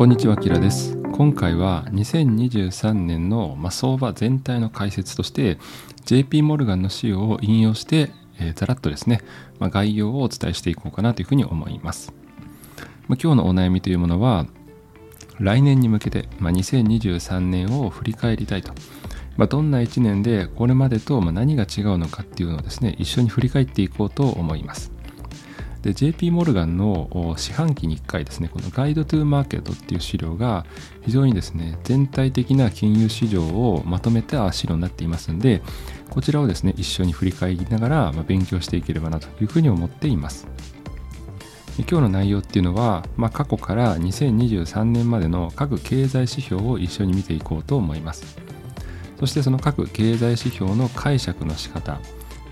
こんにちは、キラです。今回は2023年の、まあ、相場全体の解説として JP モルガンの資料を引用して、えー、ざらっとですね、まあ、概要をお伝えしていこうかなというふうに思います。まあ、今日のお悩みというものは来年に向けて、まあ、2023年を振り返りたいと。まあ、どんな1年でこれまでと何が違うのかっていうのをですね一緒に振り返っていこうと思います。で JP モルガンの四半期に1回ですねこのガイドトゥーマーケットっていう資料が非常にですね全体的な金融市場をまとめた資料になっていますのでこちらをですね一緒に振り返りながら、勉強していければなというふうに思っています。今日の内容っていうのは、まあ、過去から2023年までの各経済指標を一緒に見ていこうと思います。そしてその各経済指標の解釈の仕方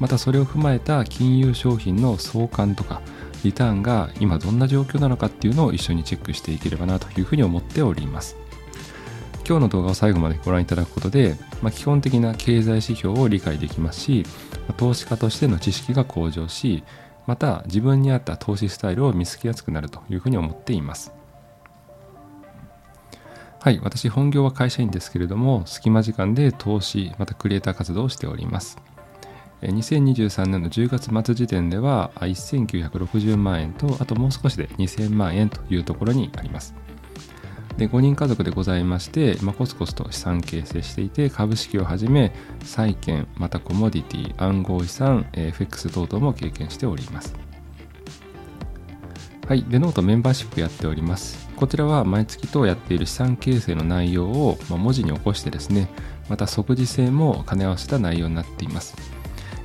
またそれを踏まえた金融商品の相関とかリターンが今どんな状況なのかっていうのを一緒にチェックしていければなというふうに思っております。今日の動画を最後までご覧いただくことで、まあ、基本的な経済指標を理解できますし、投資家としての知識が向上し、また自分に合った投資スタイルを見つけやすくなるというふうに思っています。はい、私本業は会社員ですけれども、隙間時間で投資、またクリエイター活動をしております。2023年の10月末時点では1960万円とあともう少しで2000万円というところにあります。で5人家族でございまして、まあ、コツコツと資産形成していて株式をはじめ債券またコモディティ暗号資産 FX 等々も経験しております。はい。でノートメンバーシップやっております。こちらは毎月とやっている資産形成の内容を文字に起こしてですねまた即時性も兼ね合わせた内容になっています。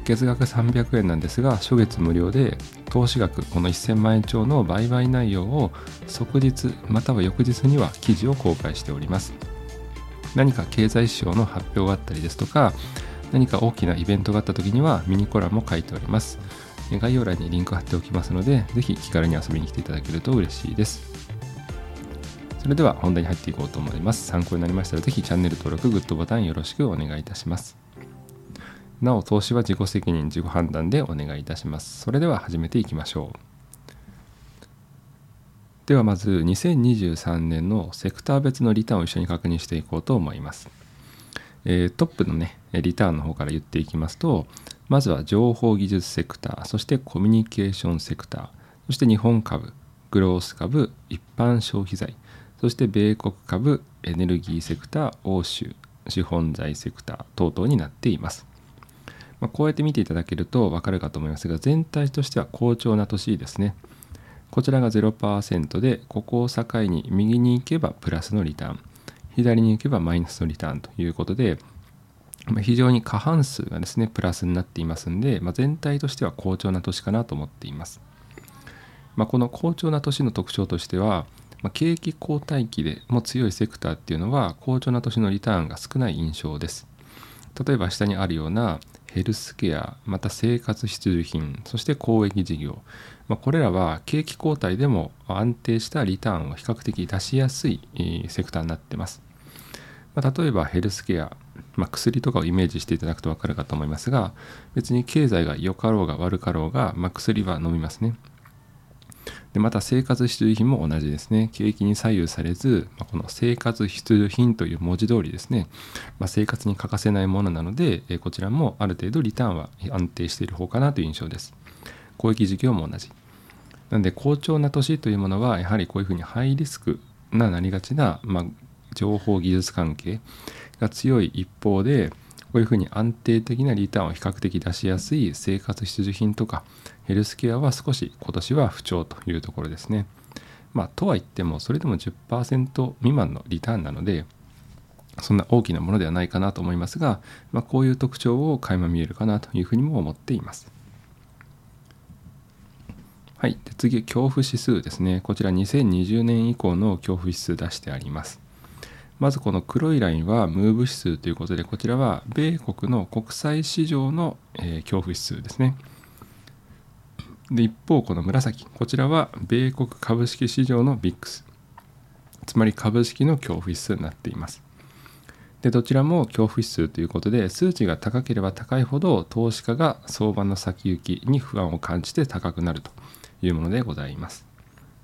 月額300円なんですが初月無料で投資額この1000万円超の売買内容を即日または翌日には記事を公開しております。何か経済指標の発表があったりですとか何か大きなイベントがあった時にはミニコラムも書いております。概要欄にリンク貼っておきますのでぜひ気軽に遊びに来ていただけると嬉しいです。それでは本題に入っていこうと思います。参考になりましたらぜひチャンネル登録グッドボタンよろしくお願いいたします。なお投資は自己責任自己判断でお願いいたします。それでは始めていきましょう。ではまず2023年のセクター別のリターンを一緒に確認していこうと思います、えー、トップのねリターンの方から言っていきますとまずは情報技術セクターそしてコミュニケーションセクターそして日本株グロース株一般消費財そして米国株エネルギーセクター欧州資本財セクター等々になっています。まあ、こうやって見ていただけると分かるかと思いますが全体としては好調な年ですね。こちらが0%でここを境に右に行けばプラスのリターン左に行けばマイナスのリターンということでま非常に過半数がですねプラスになっていますんで、まあ、全体としては好調な年かなと思っています、ま、この好調な年の特徴としては、ま、景気後退期でも強いセクターっていうのは好調な年のリターンが少ない印象です。例えば下にあるようなヘルスケアまた生活必需品そして公益事業、まあ、これらは景気後退でも安定したリターンを比較的出しやすいセクターになっています、まあ、例えばヘルスケア、まあ、薬とかをイメージしていただくと分かるかと思いますが別に経済が良かろうが悪かろうが、まあ、薬は飲みますね。でまた生活必需品も同じですね。景気に左右されず、まあ、この生活必需品という文字通りですね、まあ、生活に欠かせないものなので、えこちらもある程度リターンは安定している方かなという印象です。公益事業も同じ。なので好調な年というものはやはりこういうふうにハイリスクななりがちな、まあ、情報技術関係が強い一方でこういうふうに安定的なリターンを比較的出しやすい生活必需品とかヘルスケアは少し今年は不調というところですね。まあ、とは言ってもそれでも10%未満のリターンなのでそんな大きなものではないかなと思いますが、まあ、こういう特徴を垣間見えるかなというふうにも思っています。はい、で次恐怖指数ですねこちら2020年以降の恐怖指数出してありますまずこの黒いラインはムーブ指数ということでこちらは米国の国際市場の、え、恐怖指数ですね。で一方この紫こちらは米国株式市場の VIX つまり株式の恐怖指数になっています。でどちらも恐怖指数ということで数値が高ければ高いほど投資家が相場の先行きに不安を感じて高くなるというものでございます。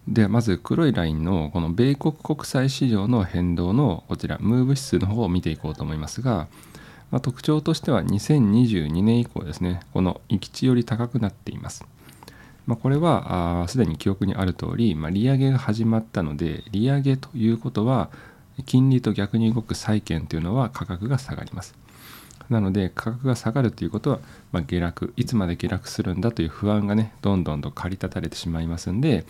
でまず黒いラインのこの米国国債市場の変動のこちらムーブ指数の方を見ていこうと思いますが、まあ、特徴としては2022年以降ですねこの行きより高くなっています。まあ、これはすでに記憶にある通り、まあ、利上げが始まったので利上げということは金利と逆に動く債券というのは価格が下がります。なので価格が下がるということは、まあ、下落いつまで下落するんだという不安がねどんどんと駆り立たれてしまいますんで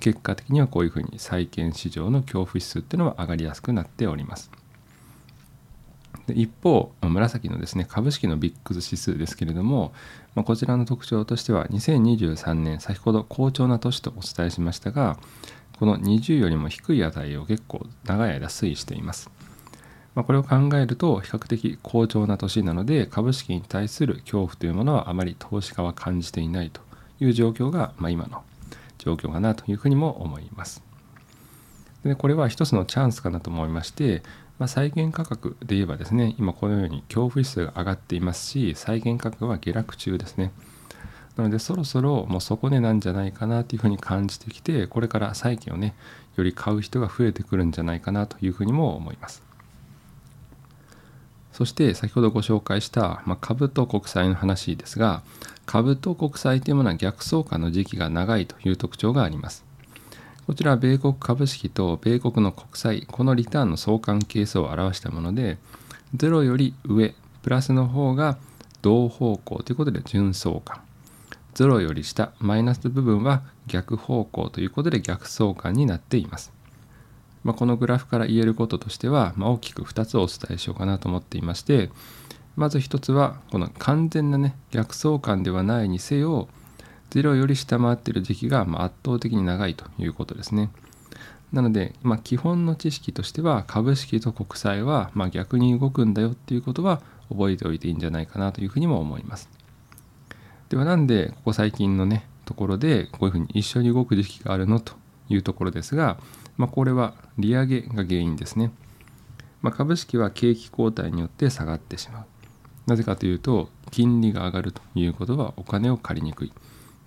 結果的にはこういうふうに債券市場の恐怖指数っていうのは上がりやすくなっております。で一方紫のですね株式のビックス指数ですけれども、まあ、こちらの特徴としては2023年先ほど好調な年とお伝えしましたがこの20よりも低い値を結構長い間推移しています。まあ、これを考えると比較的好調な年なので株式に対する恐怖というものはあまり投資家は感じていないという状況が、まあ、今の状況かなというふうにも思います。でこれは一つのチャンスかなと思いまして、まあ、債券価格で言えばですね今このように恐怖指数が上がっていますし債券価格は下落中ですね。なのでそろそろもう底値なんじゃないかなというふうに感じてきてこれから債券をねより買う人が増えてくるんじゃないかなというふうにも思います。そして先ほどご紹介した、まあ、株と国債の話ですが株と国債というものは逆相関の時期が長いという特徴があります。こちらは米国株式と米国の国債このリターンの相関係数を表したもので0より上プラスの方が同方向ということで純相関0より下マイナスの部分は逆方向ということで逆相関になっています。まあ、このグラフから言えることとしては、まあ、大きく2つお伝えしようかなと思っていましてまず1つはこの完全なね逆相関ではないにせよ0より下回っている時期がま圧倒的に長いということですね。なので、まあ、基本の知識としては株式と国債はま逆に動くんだよっていうことは覚えておいていいんじゃないかなというふうにも思います。ではなんでここ最近のねところでこういうふうに一緒に動く時期があるのというところですが、まあ、これは利上げが原因ですね。まあ、株式は景気後退によって下がってしまう。なぜかというと、金利が上がるということはお金を借りにくい。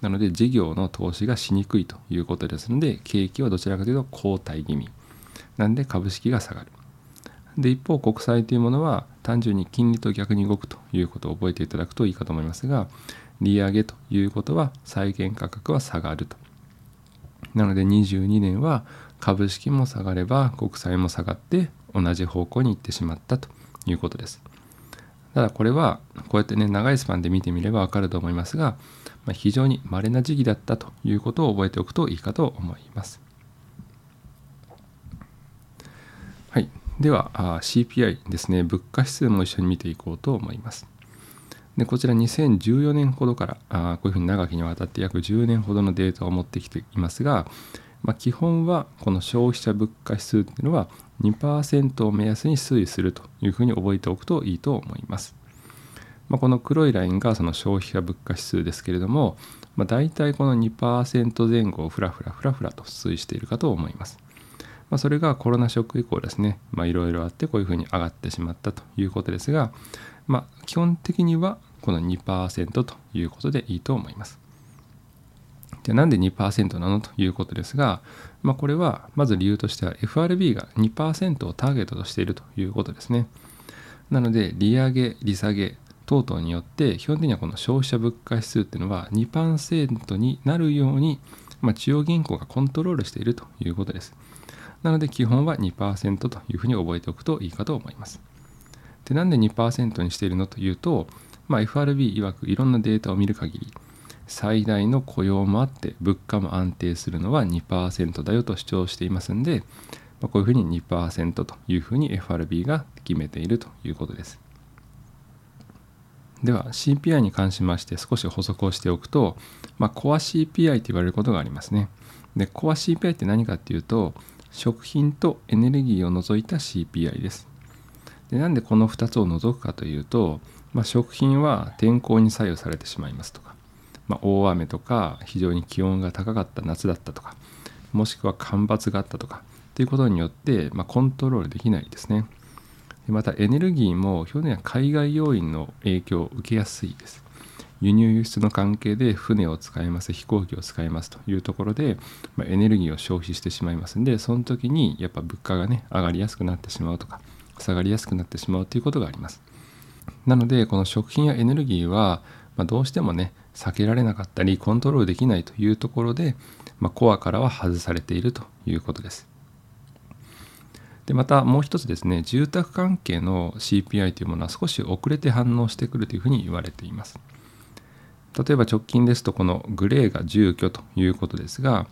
なので、事業の投資がしにくいということですので、景気はどちらかというと後退気味。なんで株式が下がる。で、一方、国債というものは単純に金利と逆に動くということを覚えていただくといいかと思いますが、利上げということは債券価格は下がると。なので22年は株式も下がれば国債も下がって同じ方向に行ってしまったということです。ただこれはこうやってね長いスパンで見てみればわかると思いますが、まあ、非常に稀な時期だったということを覚えておくといいかと思います。はい、では CPI ですね物価指数も一緒に見ていこうと思います。でこちら2014年ほどからあこういうふうに長きにわたって約10年ほどのデータを持ってきていますが、まあ、基本はこの消費者物価指数っていうのは2%を目安に推移するというふうに覚えておくといいと思います。まあ、この黒いラインがその消費者物価指数ですけれども、まあ、大体この2%前後をふらふらふらふらと推移しているかと思います。まあ、それがコロナショック以降ですね、いろいろあってこういうふうに上がってしまったということですが、まあ、基本的にはこの2%ということでいいと思います。じゃあなんで2%なの？ということですが、まあ、これはまず理由としては FRB が2%をターゲットとしているということですね。なので利上げ、利下げ等々によって基本的にはこの消費者物価指数っていうのは2%になるように、まあ、中央銀行がコントロールしているということです。なので基本は2%というふうに覚えておくといいかと思います。でなんで2%にしているの？というと、まあ、FRB 曰くいろんなデータを見る限り最大の雇用もあって物価も安定するのは2%だよと主張していますんで、まあ、こういうふうに2%というふうに FRB が決めているということです。では CPI に関しまして少し補足をしておくと、まあ、コア CPI と言われることがありますね。で、コア CPI って何かっていうと、食品とエネルギーを除いた CPI です。でなんでこの2つを除くかというと、まあ、食品は天候に左右されてしまいますとか、まあ、大雨とか非常に気温が高かった夏だったとかもしくは干ばつがあったとかっていうことによって、まあ、コントロールできないですね。でまたエネルギーも表面は海外要因の影響を受けやすいです。輸入輸出の関係で船を使います飛行機を使いますというところで、まあ、エネルギーを消費してしまいますんでその時にやっぱ物価がね上がりやすくなってしまうとか下がりやすくなってしまうということがあります。なのでこの食品やエネルギーは、まあ、どうしてもね避けられなかったりコントロールできないというところで、まあ、コアからは外されているということです。でまたもう一つですね住宅関係の CPI というものは少し遅れて反応してくるというふうに言われています。例えば直近ですとこのグレーが住居ということですが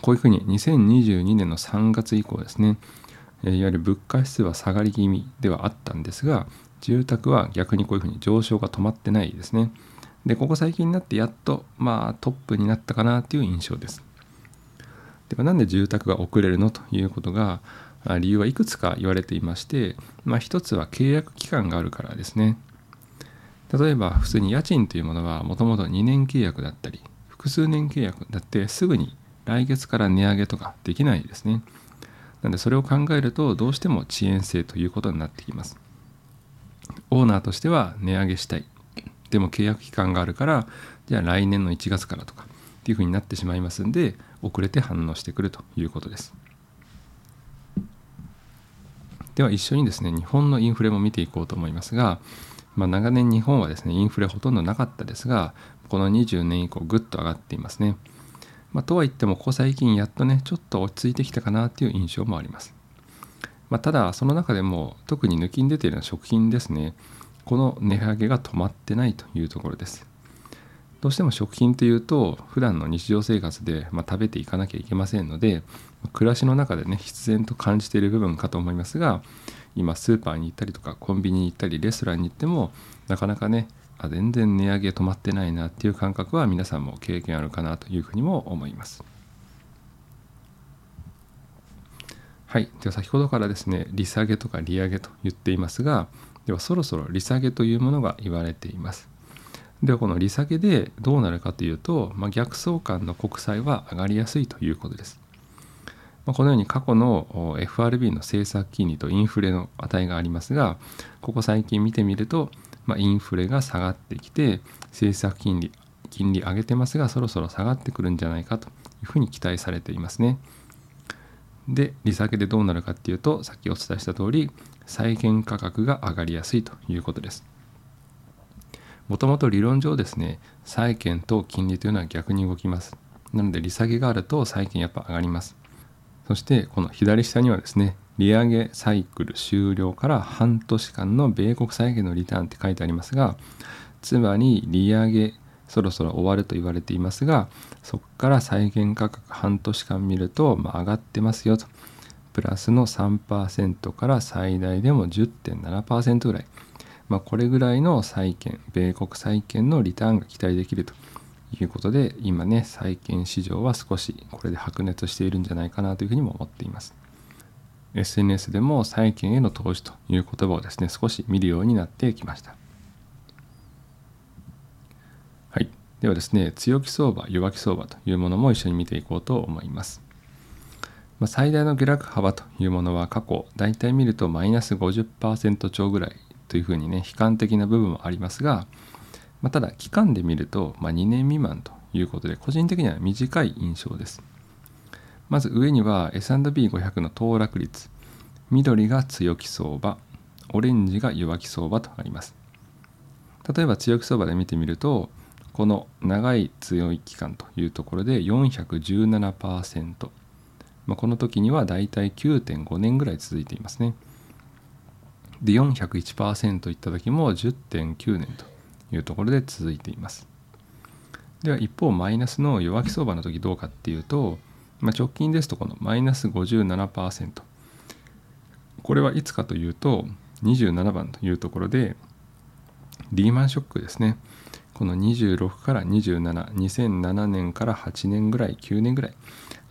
こういうふうに2022年の3月以降ですねいわゆる物価指数は下がり気味ではあったんですが住宅は逆にこういうふうに上昇が止まってないですね。でここ最近になってやっとまあトップになったかなという印象です。ではなんで住宅が遅れるの？ということが理由はいくつか言われていまして、まあ、一つは契約期間があるからですね。例えば普通に家賃というものはもともと2年契約だったり複数年契約だってすぐに来月から値上げとかできないですね。なのでそれを考えるとどうしても遅延性ということになってきます。オーナーとしては値上げしたい。でも契約期間があるからじゃあ来年の1月からとかっていうふうになってしまいますんで遅れて反応してくるということです。では一緒にですね日本のインフレも見ていこうと思いますが、まあ、長年日本はですねインフレほとんどなかったですがこの20年以降ぐっと上がっていますね、まあ、とは言ってもここ最近やっとねちょっと落ち着いてきたかなという印象もあります、まあ、ただその中でも特に抜きに出ているのは食品ですね。この値上げが止まってないというところですどうしても食品というと普段の日常生活で、ま食べていかなきゃいけませんので暮らしの中でね必然と感じている部分かと思いますが今スーパーに行ったりとかコンビニに行ったりレストランに行ってもなかなかねあ全然値上げ止まってないなっていう感覚は皆さんも経験あるかなというふうにも思います。はい、では先ほどからですね利下げとか利上げと言っていますがではそろそろ利下げというものが言われています。ではこの利下げでどうなるかというと、まあ、逆相関の国債は上がりやすいということです。まあ、このように過去の FRB の政策金利とインフレの値がありますがここ最近見てみると、まあ、インフレが下がってきて政策金利金利上げてますがそろそろ下がってくるんじゃないかというふうに期待されていますね。で利下げでどうなるかっていうとさっきお伝えした通り債券価格が上がりやすいということです。もともと理論上ですね債券と金利というのは逆に動きます。なので利下げがあると債券やっぱ上がります。そしてこの左下にはですね利上げサイクル終了から半年間の米国債券のリターンって書いてありますがつまり利上げそろそろ終わると言われていますがそこから債券価格半年間見ると、まあ、上がってますよと。プラスの3%から最大でも10.7%ぐらい。まあ、これぐらいの債券米国債券のリターンが期待できるということで今ね債券市場は少しこれで白熱しているんじゃないかなというふうにも思っています。SNS でも債券への投資という言葉をですね少し見るようになってきました。はい。ではですね強気相場弱気相場というものも一緒に見ていこうと思います。まあ、最大の下落幅というものは過去大体見るとマイナス50%超ぐらいというふうにね悲観的な部分もありますが、まあ、ただ期間で見ると、まあ、2年未満ということで個人的には短い印象です。まず上には S&P500 の騰落率緑が強気相場オレンジが弱気相場とあります。例えば強気相場で見てみるとこの長い強い期間というところで417%、まあ、この時にはだいたい9.5年ぐらい続いていますね。で401%いった時も10.9年というところで続いています。では一方マイナスの弱気相場の時どうかっていうと、まあ、直近ですとこのマイナス57%これはいつかというと27番というところでリーマンショックですね。この26から272007年から8年ぐらい9年ぐらい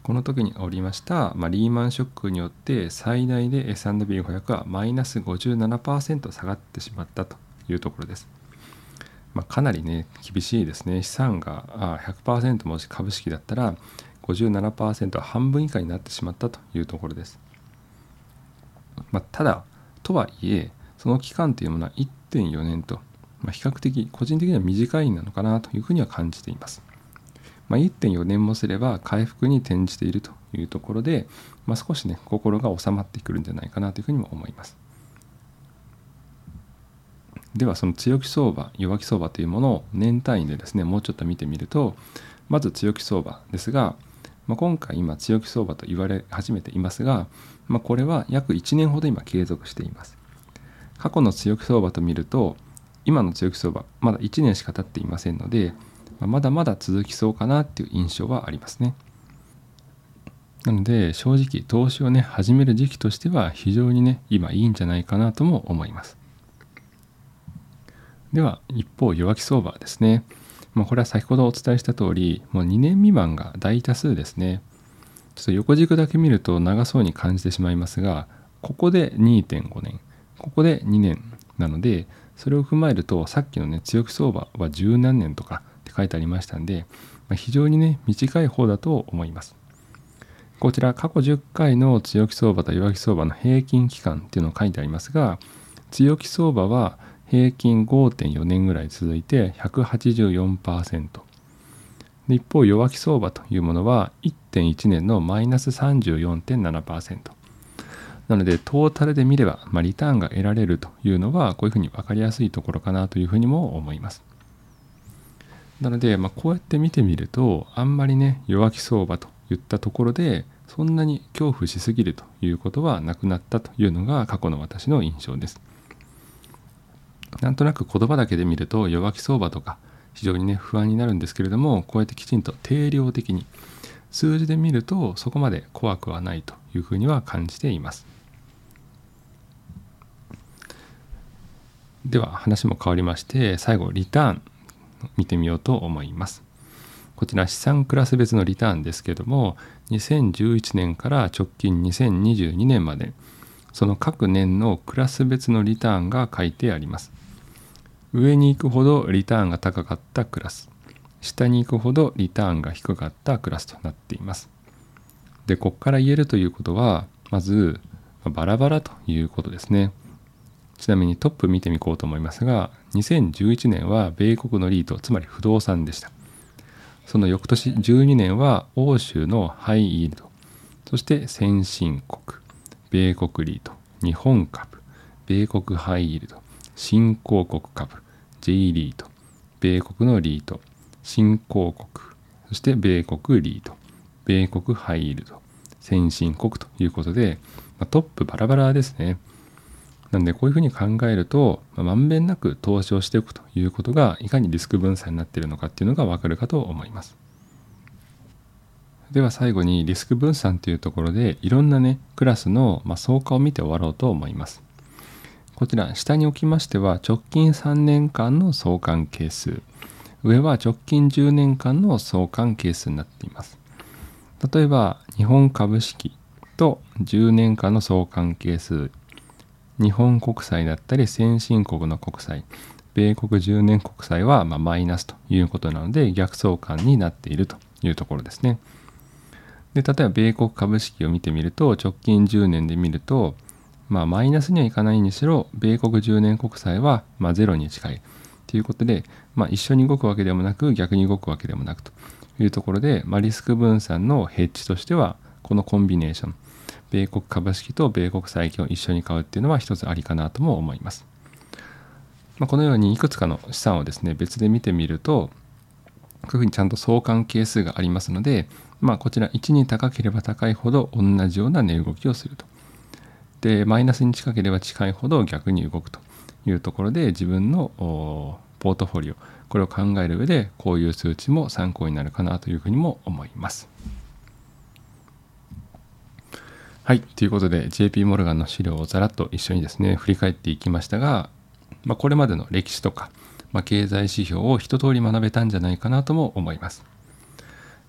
この時におりました、まあ、リーマンショックによって最大で S&P500 はマイナス57%下がってしまったというところです。まあ、かなりね厳しいですね資産が100%もし株式だったら57%は半分以下になってしまったというところです。まあ、ただとはいえその期間というものは1.4年とまあ、比較的個人的には短いなのかなというふうには感じています。まあ、1.4年もすれば回復に転じているというところで、まあ、少しね心が収まってくるんじゃないかなというふうにも思います。ではその強気相場弱気相場というものを年単位でですねもうちょっと見てみるとまず強気相場ですが、まあ、今回今強気相場と言われ始めていますが、まあ、これは約1年ほど今継続しています過去の強気相場と見ると今の強気相場まだ1年しか経っていませんので、ま、まだまだ続きそうかなっていう印象はありますねなので正直投資をね始める時期としては非常にね今いいんじゃないかなとも思いますでは一方弱気相場ですね。まあ、これは先ほどお伝えした通りもう2年未満が大多数ですね。ちょっと横軸だけ見ると長そうに感じてしまいますがここで2.5年ここで2年なのでそれを踏まえるとさっきのね強気相場は十何年とかって書いてありましたんで、まあ、非常にね短い方だと思います。こちら過去10回の強気相場と弱気相場の平均期間っていうのを書いてありますが強気相場は平均5.4年ぐらい続いて184%で一方弱気相場というものは1.1年のマイナス34.7%なのでトータルで見れば、まあ、リターンが得られるというのはこういうふうに分かりやすいところかなというふうにも思います。なので、まあ、こうやって見てみるとあんまりね弱気相場といったところでそんなに恐怖しすぎるということはなくなったというのが過去の私の印象です。なんとなく言葉だけで見ると弱気相場とか非常にね不安になるんですけれどもこうやってきちんと定量的に数字で見るとそこまで怖くはないというふうには感じています。では話も変わりまして最後リターン。見てみようと思います。こちら資産クラス別のリターンですけども2011年から直近2022年までその各年のクラス別のリターンが書いてあります。上に行くほどリターンが高かったクラス下に行くほどリターンが低かったクラスとなっています。でここから言えるということはまずバラバラということですね。ちなみにトップ見てみこうと思いますが2011年は米国のリートつまり不動産でしたその翌年12年は欧州のハイイールドそして先進国米国リート日本株米国ハイイールド新興国株 J リート、米国のリート、新興国、そして米国リート、米国ハイイールド、先進国ということで、トップバラバラですね。なんでこういうふうに考えると、ま、んべんなく投資をしておくということがいかにリスク分散になっているのかっていうのがわかるかと思います。では最後にリスク分散というところでいろんなねクラスの、まあ、相関を見て終わろうと思います。こちら下に置きましては直近3年間の相関係数上は直近10年間の相関係数になっています例えば日本株式と10年間の相関係数日本国債だったり先進国の国債米国10年国債はまマイナスということなので逆相関になっているというところですね。で例えば米国株式を見てみると直近10年で見るとまあ、マイナスにはいかないにしろ、米国10年国債はまゼロに近いということで、まあ、一緒に動くわけでもなく、逆に動くわけでもなくというところで、まあ、リスク分散のヘッジとしては、このコンビネーション、米国株式と米国債券を一緒に買うっていうのは一つありかなとも思います。まあ、このようにいくつかの資産をですね、別で見てみると、こういうふうにちゃんと相関係数がありますので、まあ、こちら1に高ければ高いほど同じような値動きをすると。でマイナスに近ければ近いほど逆に動くというところで自分のポートフォリオこれを考える上でこういう数値も参考になるかなというふうにも思います。はい。ということで JP モルガンの資料をざらっと一緒にですね振り返っていきましたが、まあ、これまでの歴史とか、まあ、経済指標を一通り学べたんじゃないかなとも思います。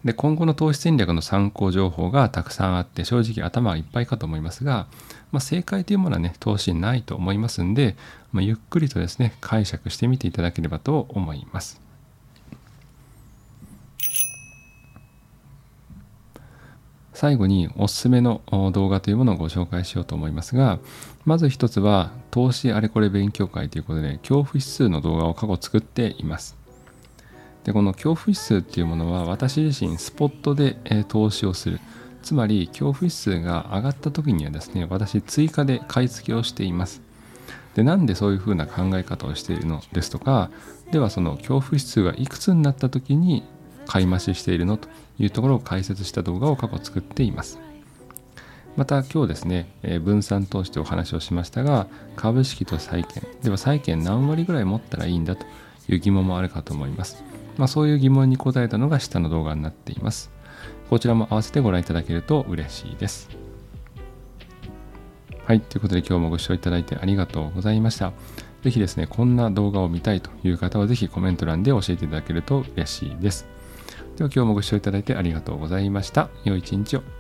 で今後の投資戦略の参考情報がたくさんあって正直頭がいっぱいかと思いますが、まあ、正解というものはね投資ないと思いますんで、ま、ゆっくりとですね解釈してみていただければと思います。最後におすすめの動画というものをご紹介しようと思いますがまず一つは投資あれこれ勉強会ということで恐怖指数の動画を過去作っています。でこの恐怖指数っていうものは私自身スポットで、投資をする。つまり恐怖指数が上がった時にはですね私追加で買い付けをしています。でなんでそういうふうな考え方をしているのですとかではその恐怖指数がいくつになった時に買い増ししているのというところを解説した動画を過去作っていますまた今日ですね、え分散投資とお話をしましたが株式と債券では債券何割ぐらい持ったらいいんだという疑問もあるかと思います、まあ、そういう疑問に答えたのが下の動画になっていますこちらも合わせてご覧いただけると嬉しいですはい。ということで今日もご視聴いただいてありがとうございました。ぜひですね、こんな動画を見たいという方はぜひコメント欄で教えていただけると嬉しいです。では今日もご視聴いただいてありがとうございました。良い一日を。